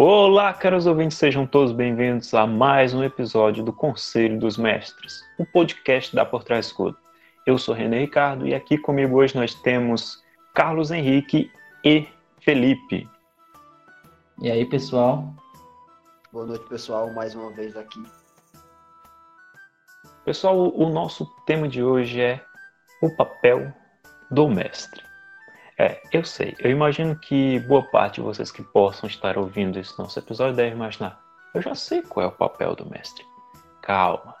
Olá, caros ouvintes, sejam todos bem-vindos a mais um episódio do Conselho dos Mestres, o um podcast da Por Trás Escudo. Eu sou René Ricardo e aqui comigo hoje nós temos Carlos Henrique e Felipe. E aí, pessoal? Boa noite, pessoal, mais uma vez aqui. Pessoal, o nosso tema de hoje é o papel do mestre. É, eu sei. Eu imagino que boa parte de vocês que possam estar ouvindo esse nosso episódio deve imaginar. Eu já sei qual é o papel do mestre. Calma.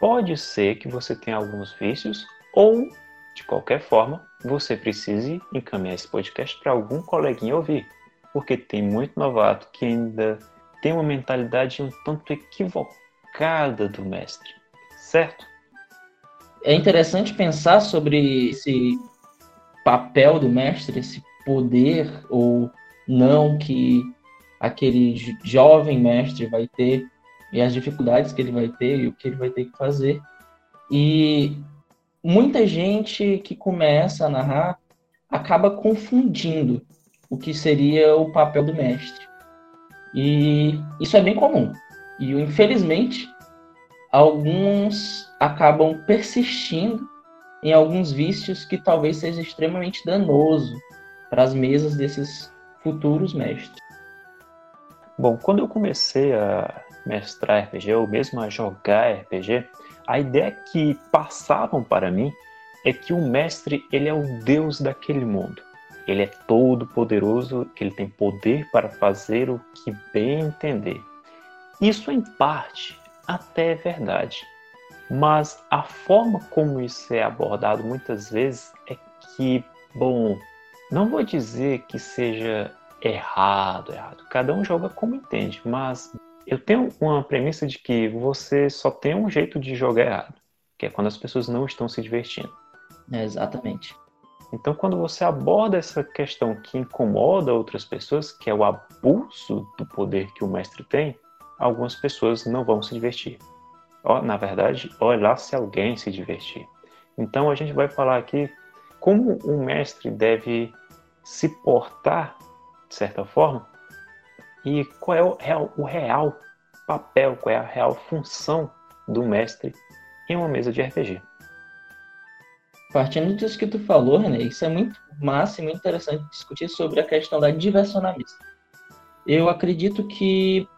Pode ser que você tenha alguns vícios ou, de qualquer forma, você precise encaminhar esse podcast para algum coleguinha ouvir. Porque tem muito novato que ainda tem uma mentalidade um tanto equivocada do mestre. Certo? É interessante pensar sobre esse papel do mestre, esse poder ou não que aquele jovem mestre vai ter e as dificuldades que ele vai ter e o que ele vai ter que fazer. E muita gente que começa a narrar acaba confundindo o que seria o papel do mestre. E isso é bem comum. E infelizmente, alguns acabam persistindo em alguns vícios que talvez seja extremamente danoso para as mesas desses futuros mestres. Bom, quando eu comecei a mestrar RPG ou mesmo a jogar RPG, a ideia que passavam para mim é que o mestre ele é o deus daquele mundo. Ele é todo poderoso, ele tem poder para fazer o que bem entender. Isso em parte até é verdade. Mas a forma como isso é abordado muitas vezes é que, bom, não vou dizer que seja errado, errado. Cada um joga como entende, mas eu tenho uma premissa de que você só tem um jeito de jogar errado, que é quando as pessoas não estão se divertindo. É, exatamente. Então, quando você aborda essa questão que incomoda outras pessoas, que é o abuso do poder que o mestre tem, algumas pessoas não vão se divertir na verdade, olha lá se alguém se divertir. Então a gente vai falar aqui como um mestre deve se portar, de certa forma, e qual é o real, o real papel, qual é a real função do mestre em uma mesa de RPG. Partindo disso que tu falou, René, isso é muito massa e muito interessante discutir sobre a questão da diversão na mesa. Eu acredito que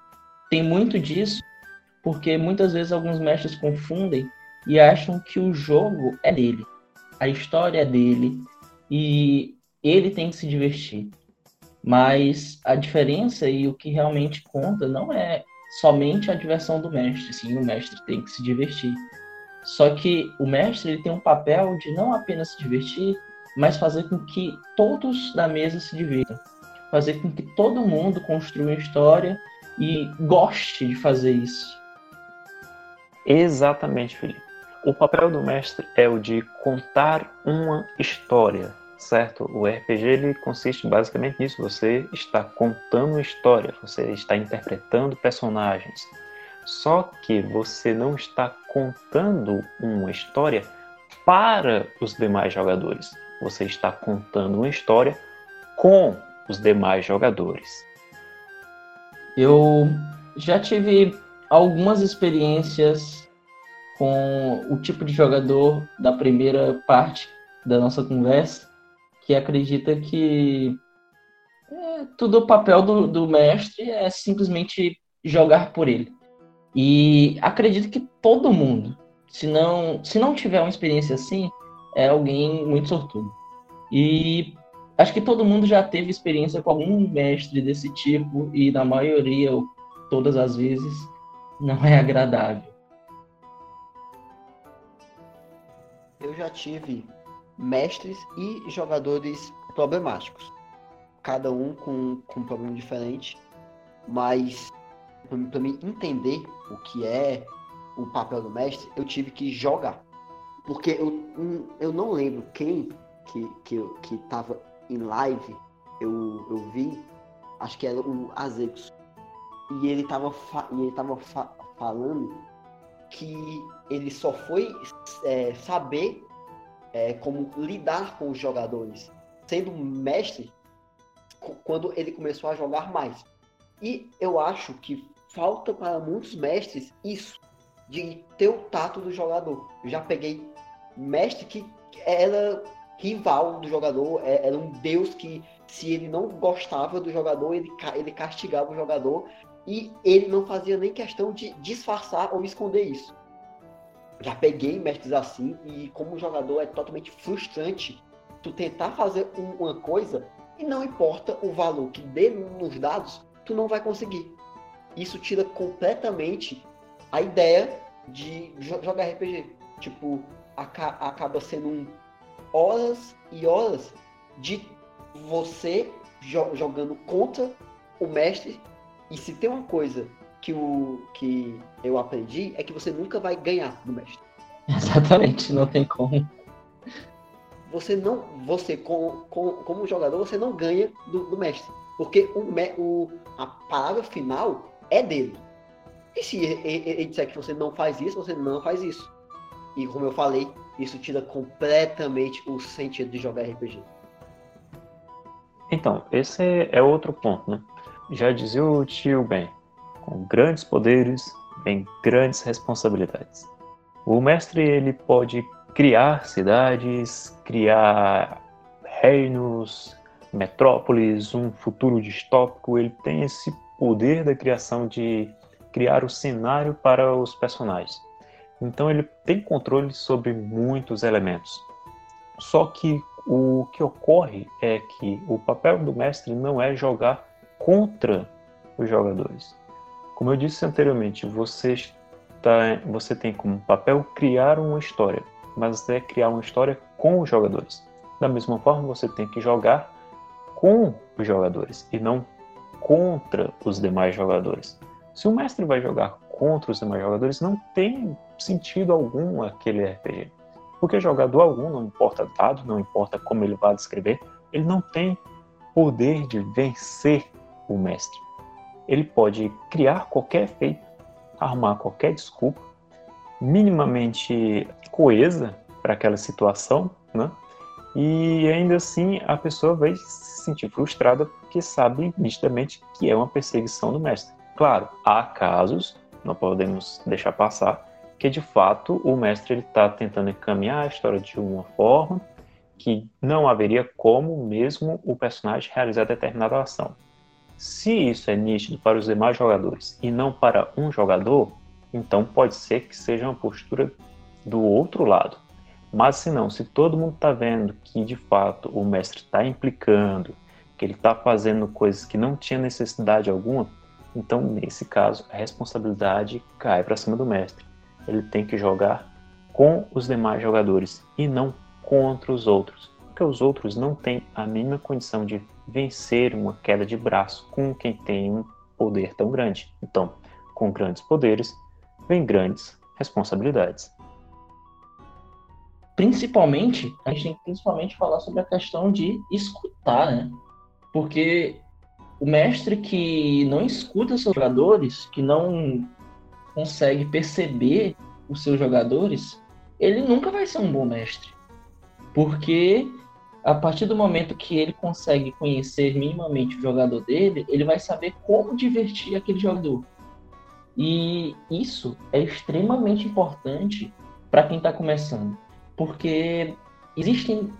tem muito disso porque muitas vezes alguns mestres confundem e acham que o jogo é dele, a história é dele e ele tem que se divertir. Mas a diferença e o que realmente conta não é somente a diversão do mestre, sim, o mestre tem que se divertir. Só que o mestre ele tem um papel de não apenas se divertir, mas fazer com que todos da mesa se divirtam. Fazer com que todo mundo construa uma história e goste de fazer isso. Exatamente, Felipe. O papel do mestre é o de contar uma história, certo? O RPG ele consiste basicamente nisso. Você está contando história, você está interpretando personagens. Só que você não está contando uma história para os demais jogadores. Você está contando uma história com os demais jogadores. Eu já tive algumas experiências com o tipo de jogador da primeira parte da nossa conversa, que acredita que é, tudo o papel do, do mestre é simplesmente jogar por ele. E acredito que todo mundo, se não, se não tiver uma experiência assim, é alguém muito sortudo. E acho que todo mundo já teve experiência com algum mestre desse tipo, e na maioria, ou todas as vezes, não é agradável. Eu já tive mestres e jogadores problemáticos, cada um com, com um problema diferente, mas para mim entender o que é o papel do mestre, eu tive que jogar. Porque eu, eu não lembro quem que, que, que tava em live, eu, eu vi, acho que era o Azexo e ele estava e ele tava fa falando que ele só foi é, saber é, como lidar com os jogadores, sendo mestre quando ele começou a jogar mais. E eu acho que falta para muitos mestres isso, de ter o tato do jogador. Eu já peguei mestre que era rival do jogador, é, era um deus que se ele não gostava do jogador, ele, ele castigava o jogador e ele não fazia nem questão de disfarçar ou esconder isso. Já peguei mestres assim e como jogador é totalmente frustrante tu tentar fazer uma coisa e não importa o valor que dê nos dados, tu não vai conseguir. Isso tira completamente a ideia de jogar RPG. Tipo, acaba sendo um horas e horas de você jo jogando contra o mestre. E se tem uma coisa que, o, que eu aprendi é que você nunca vai ganhar do mestre. Exatamente, não tem como. Você não, você com, com, como jogador, você não ganha do, do mestre. Porque o, o, a palavra final é dele. E se ele, ele disser que você não faz isso, você não faz isso. E como eu falei, isso tira completamente o sentido de jogar RPG. Então, esse é outro ponto, né? Já dizia o tio Ben, com grandes poderes vem grandes responsabilidades. O mestre ele pode criar cidades, criar reinos, metrópoles, um futuro distópico. Ele tem esse poder da criação de criar o cenário para os personagens. Então ele tem controle sobre muitos elementos. Só que o que ocorre é que o papel do mestre não é jogar contra os jogadores. Como eu disse anteriormente, você, está, você tem como papel criar uma história, mas é criar uma história com os jogadores. Da mesma forma, você tem que jogar com os jogadores e não contra os demais jogadores. Se o mestre vai jogar contra os demais jogadores, não tem sentido algum aquele RPG. Porque jogador algum, não importa dado, não importa como ele vai descrever, ele não tem poder de vencer o mestre. Ele pode criar qualquer feito, arrumar qualquer desculpa, minimamente coesa para aquela situação, né? E ainda assim a pessoa vai se sentir frustrada porque sabe nitidamente que é uma perseguição do mestre. Claro, há casos, não podemos deixar passar, que de fato o mestre está tentando encaminhar a história de uma forma que não haveria como mesmo o personagem realizar determinada ação. Se isso é nítido para os demais jogadores e não para um jogador, então pode ser que seja uma postura do outro lado. Mas se não, se todo mundo está vendo que de fato o mestre está implicando, que ele está fazendo coisas que não tinha necessidade alguma, então nesse caso a responsabilidade cai para cima do mestre ele tem que jogar com os demais jogadores e não contra os outros, porque os outros não têm a mínima condição de vencer uma queda de braço com quem tem um poder tão grande. Então, com grandes poderes, vem grandes responsabilidades. Principalmente, a gente tem que principalmente falar sobre a questão de escutar, né? Porque o mestre que não escuta seus jogadores, que não consegue perceber os seus jogadores, ele nunca vai ser um bom mestre. Porque a partir do momento que ele consegue conhecer minimamente o jogador dele, ele vai saber como divertir aquele jogador. E isso é extremamente importante para quem está começando, porque existem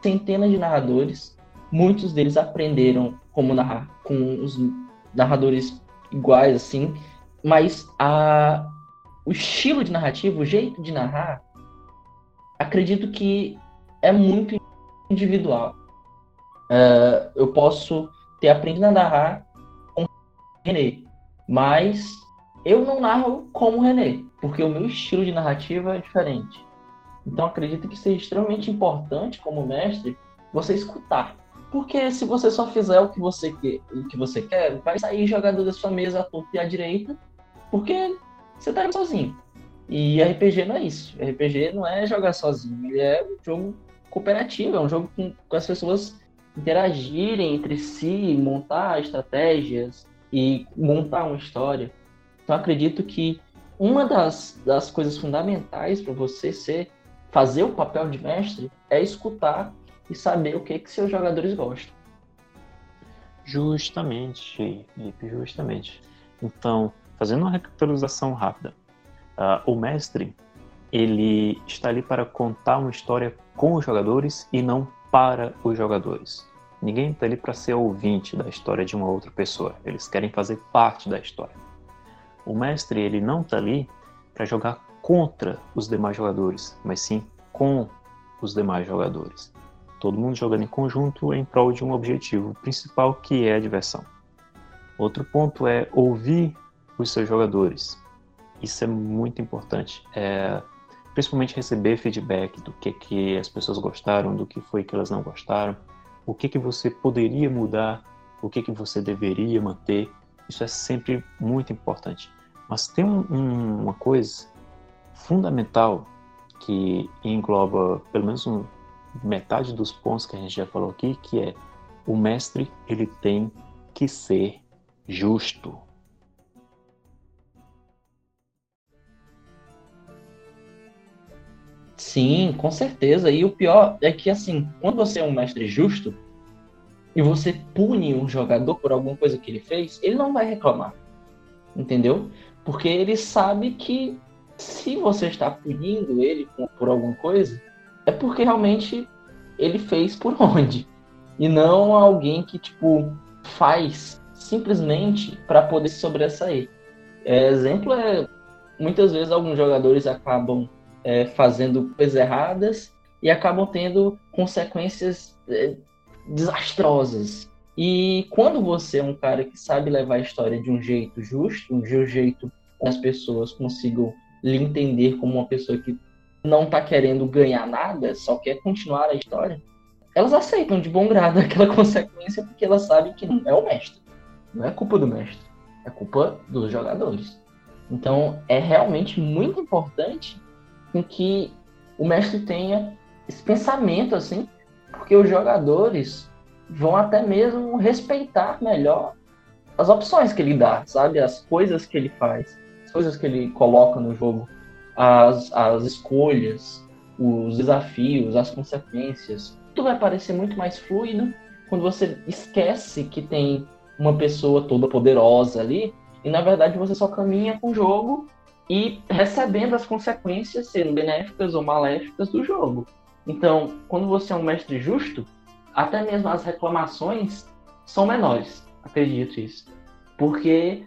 centenas de narradores, muitos deles aprenderam como narrar com os narradores iguais assim, mas a, o estilo de narrativa, o jeito de narrar, acredito que é muito individual. Uh, eu posso ter aprendido a narrar com René, mas eu não narro como René, porque o meu estilo de narrativa é diferente. Então acredito que seja extremamente importante como mestre você escutar. Porque se você só fizer o que você quer, o que você quer, vai sair jogador da sua mesa à torta e à direita porque você tá sozinho. E RPG não é isso. RPG não é jogar sozinho. Ele é um jogo cooperativo, é um jogo com, com as pessoas interagirem entre si, montar estratégias e montar uma história. Então acredito que uma das, das coisas fundamentais para você ser fazer o papel de mestre é escutar e saber o que que seus jogadores gostam. Justamente, Felipe, justamente. Então, fazendo uma recapitalização rápida, uh, o mestre ele está ali para contar uma história com os jogadores e não para os jogadores. Ninguém está ali para ser ouvinte da história de uma outra pessoa. Eles querem fazer parte da história. O mestre ele não está ali para jogar contra os demais jogadores, mas sim com os demais jogadores. Todo mundo jogando em conjunto em prol de um objetivo principal que é a diversão. Outro ponto é ouvir os seus jogadores. Isso é muito importante. É, principalmente receber feedback do que, que as pessoas gostaram, do que foi que elas não gostaram, o que, que você poderia mudar, o que, que você deveria manter. Isso é sempre muito importante. Mas tem um, um, uma coisa fundamental que engloba pelo menos um, metade dos pontos que a gente já falou aqui, que é o mestre ele tem que ser justo. Sim, com certeza. E o pior é que, assim, quando você é um mestre justo e você pune um jogador por alguma coisa que ele fez, ele não vai reclamar. Entendeu? Porque ele sabe que se você está punindo ele por alguma coisa, é porque realmente ele fez por onde. E não alguém que, tipo, faz simplesmente para poder sobressair. É, exemplo é, muitas vezes alguns jogadores acabam é, fazendo coisas erradas e acabam tendo consequências é, desastrosas. E quando você é um cara que sabe levar a história de um jeito justo, de um jeito que as pessoas consigam lhe entender como uma pessoa que não está querendo ganhar nada, só quer continuar a história, elas aceitam de bom grado aquela consequência porque elas sabem que não é o mestre. Não é culpa do mestre, é culpa dos jogadores. Então é realmente muito importante que o mestre tenha esse pensamento assim, porque os jogadores vão até mesmo respeitar melhor as opções que ele dá, sabe? As coisas que ele faz coisas que ele coloca no jogo, as, as escolhas, os desafios, as consequências, tudo vai parecer muito mais fluido quando você esquece que tem uma pessoa toda poderosa ali e na verdade você só caminha com o jogo e recebendo as consequências, sendo benéficas ou maléficas do jogo. Então, quando você é um mestre justo, até mesmo as reclamações são menores, acredito isso. Porque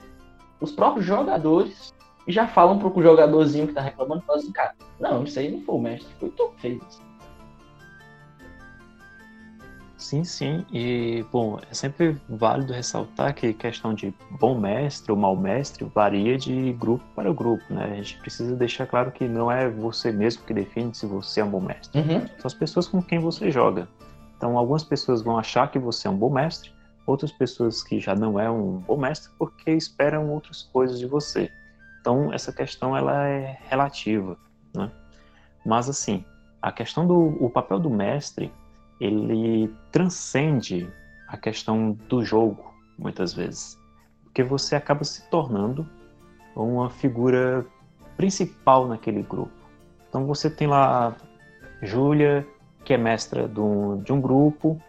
os próprios jogadores já falam pro jogadorzinho que tá reclamando, fala assim, cara, não, isso aí não foi o mestre, foi tu que fez isso. Sim, sim, e bom, é sempre válido ressaltar que questão de bom mestre ou mau mestre varia de grupo para grupo, né? A gente precisa deixar claro que não é você mesmo que define se você é um bom mestre, uhum. são as pessoas com quem você joga. Então, algumas pessoas vão achar que você é um bom mestre, outras pessoas que já não é um bom mestre porque esperam outras coisas de você. Então, essa questão ela é relativa, né? Mas, assim, a questão do o papel do mestre, ele transcende a questão do jogo, muitas vezes. Porque você acaba se tornando uma figura principal naquele grupo. Então, você tem lá Júlia, que é mestra de um, de um grupo,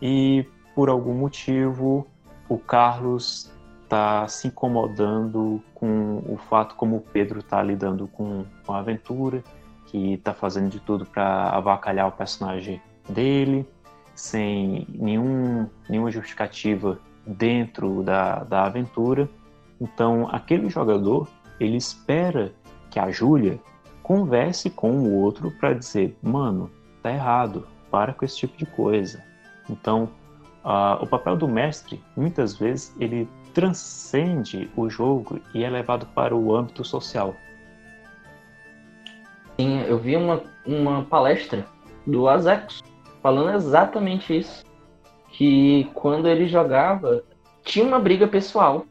e por algum motivo o Carlos está se incomodando com o fato como o Pedro está lidando com, com a aventura, que está fazendo de tudo para avacalhar o personagem dele, sem nenhum, nenhuma justificativa dentro da, da aventura. Então, aquele jogador, ele espera que a Júlia converse com o outro para dizer, mano, tá errado, para com esse tipo de coisa. Então, uh, o papel do mestre, muitas vezes, ele transcende o jogo e é levado para o âmbito social. Sim, eu vi uma, uma palestra do Azex falando exatamente isso. Que quando ele jogava, tinha uma briga pessoal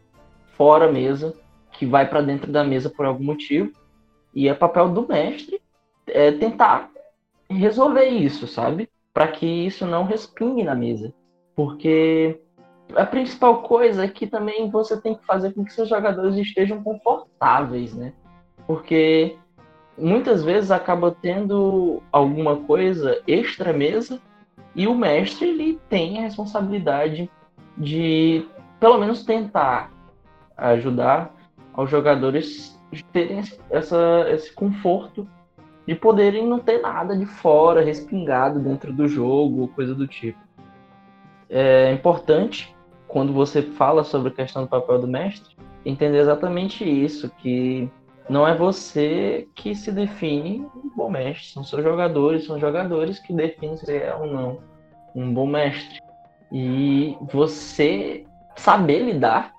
fora a mesa, que vai para dentro da mesa por algum motivo, e é papel do mestre é tentar resolver isso, sabe? Para que isso não respingue na mesa. Porque a principal coisa é que também você tem que fazer com que seus jogadores estejam confortáveis, né? Porque muitas vezes acaba tendo alguma coisa extra mesa e o mestre ele tem a responsabilidade de pelo menos tentar ajudar aos jogadores terem essa, esse conforto de poderem não ter nada de fora, respingado dentro do jogo, coisa do tipo. É importante, quando você fala sobre a questão do papel do mestre, entender exatamente isso, que não é você que se define um bom mestre, são seus jogadores, são jogadores que definem se é ou não um bom mestre. E você saber lidar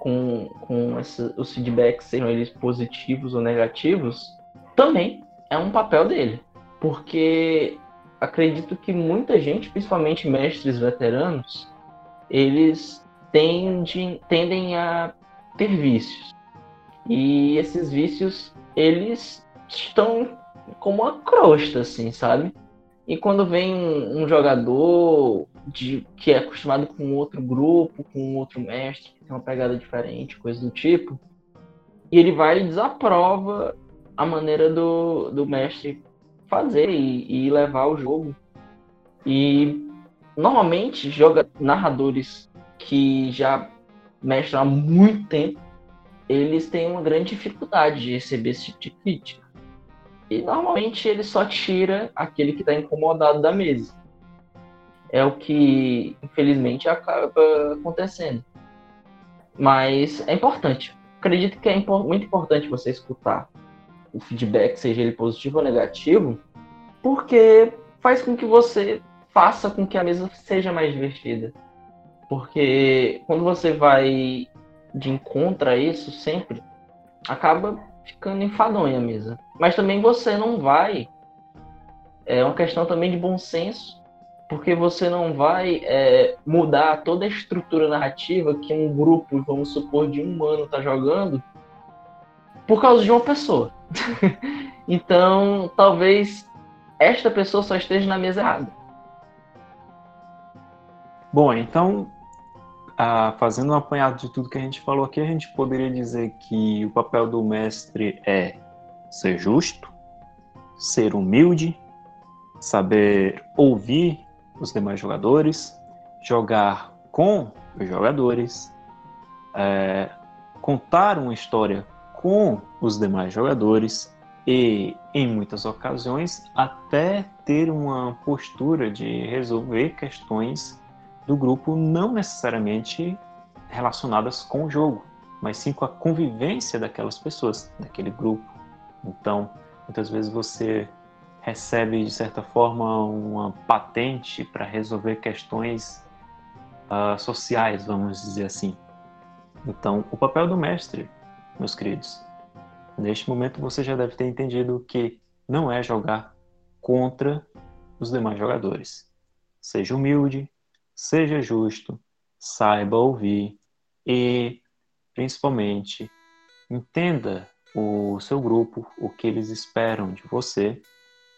com, com esse, os feedbacks, sejam eles positivos ou negativos, também é um papel dele. Porque acredito que muita gente, principalmente mestres veteranos, eles tendem, tendem a ter vícios. E esses vícios, eles estão como uma crosta, assim, sabe? E quando vem um, jogador de, que é acostumado com outro grupo, com outro mestre, que tem uma pegada diferente, coisa do tipo, e ele vai e desaprova a maneira do, do mestre fazer e, e levar o jogo. E normalmente joga narradores que já mestram há muito tempo, eles têm uma grande dificuldade de receber esse tipo de crítica. E normalmente ele só tira aquele que está incomodado da mesa. É o que, infelizmente, acaba acontecendo. Mas é importante. Acredito que é muito importante você escutar o feedback, seja ele positivo ou negativo, porque faz com que você faça com que a mesa seja mais divertida. Porque quando você vai de encontro a isso sempre, acaba ficando enfadonha a mesa. Mas também você não vai. É uma questão também de bom senso, porque você não vai é, mudar toda a estrutura narrativa que um grupo, vamos supor, de um ano está jogando por causa de uma pessoa. então, talvez esta pessoa só esteja na mesa errada. Bom, então ah, fazendo um apanhado de tudo que a gente falou aqui, a gente poderia dizer que o papel do mestre é ser justo, ser humilde, saber ouvir os demais jogadores, jogar com os jogadores, é, contar uma história com os demais jogadores e, em muitas ocasiões, até ter uma postura de resolver questões do grupo não necessariamente relacionadas com o jogo, mas sim com a convivência daquelas pessoas, daquele grupo. Então, muitas vezes você recebe, de certa forma, uma patente para resolver questões uh, sociais, vamos dizer assim. Então, o papel do mestre, meus queridos, neste momento você já deve ter entendido que não é jogar contra os demais jogadores. Seja humilde, seja justo, saiba ouvir e, principalmente, entenda o seu grupo, o que eles esperam de você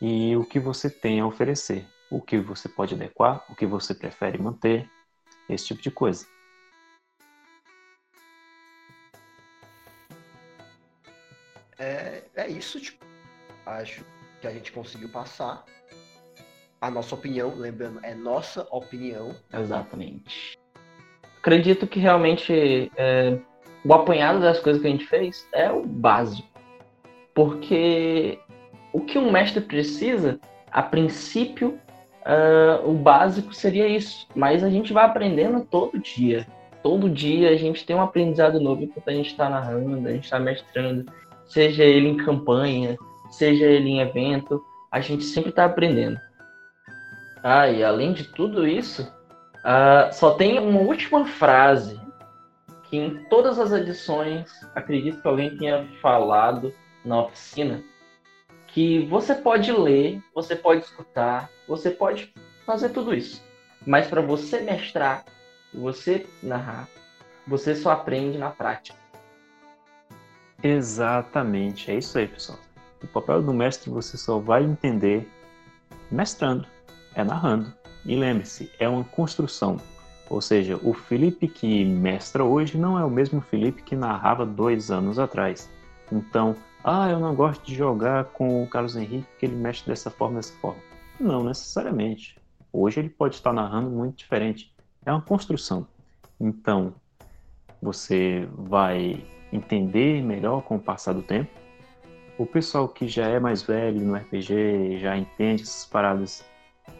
e o que você tem a oferecer, o que você pode adequar, o que você prefere manter, esse tipo de coisa. É, é isso, tipo, acho que a gente conseguiu passar a nossa opinião, lembrando, é nossa opinião. Exatamente. Acredito que realmente é, o apanhado das coisas que a gente fez é o básico. Porque o que um mestre precisa, a princípio, uh, o básico seria isso. Mas a gente vai aprendendo todo dia. Todo dia a gente tem um aprendizado novo enquanto a gente está narrando, a gente está mestrando, seja ele em campanha, seja ele em evento, a gente sempre está aprendendo. Ah, e além de tudo isso, uh, só tem uma última frase que em todas as edições, acredito que alguém tenha falado na oficina, que você pode ler, você pode escutar, você pode fazer tudo isso. Mas para você mestrar, você narrar, você só aprende na prática. Exatamente, é isso aí, pessoal. O papel do mestre você só vai entender mestrando é narrando. E lembre-se, é uma construção. Ou seja, o Felipe que mestra hoje não é o mesmo Felipe que narrava dois anos atrás. Então, ah, eu não gosto de jogar com o Carlos Henrique porque ele mexe dessa forma, dessa forma. Não necessariamente. Hoje ele pode estar narrando muito diferente. É uma construção. Então, você vai entender melhor com o passar do tempo. O pessoal que já é mais velho no RPG, já entende essas paradas,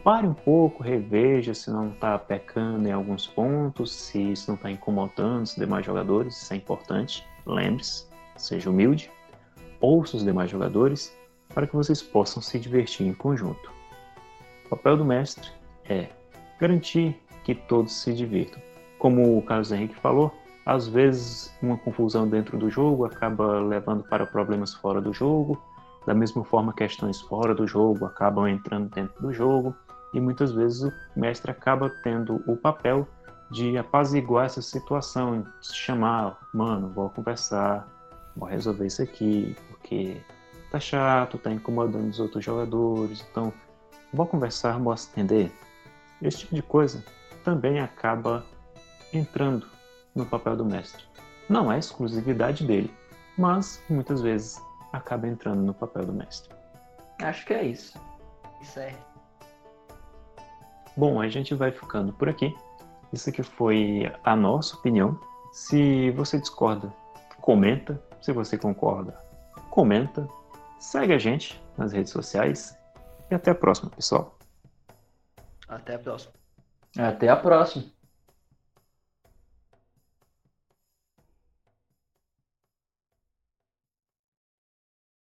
pare um pouco, reveja se não está pecando em alguns pontos, se isso não está incomodando os demais jogadores, isso é importante. Lembre-se, seja humilde, ouça os demais jogadores para que vocês possam se divertir em conjunto. O papel do mestre é garantir que todos se divirtam. Como o Carlos Henrique falou, às vezes uma confusão dentro do jogo acaba levando para problemas fora do jogo, da mesma forma questões fora do jogo acabam entrando dentro do jogo, e muitas vezes o mestre acaba tendo o papel de apaziguar essa situação, chamar, mano, vou conversar, vou resolver isso aqui, porque tá chato, tá incomodando os outros jogadores, então vou conversar, vou atender. Esse tipo de coisa também acaba entrando no papel do mestre. Não é exclusividade dele, mas muitas vezes acaba entrando no papel do mestre. Acho que é isso. Certo. Bom, a gente vai ficando por aqui. Isso aqui foi a nossa opinião. Se você discorda, comenta. Se você concorda, comenta. Segue a gente nas redes sociais. E até a próxima, pessoal. Até a próxima. Até a próxima.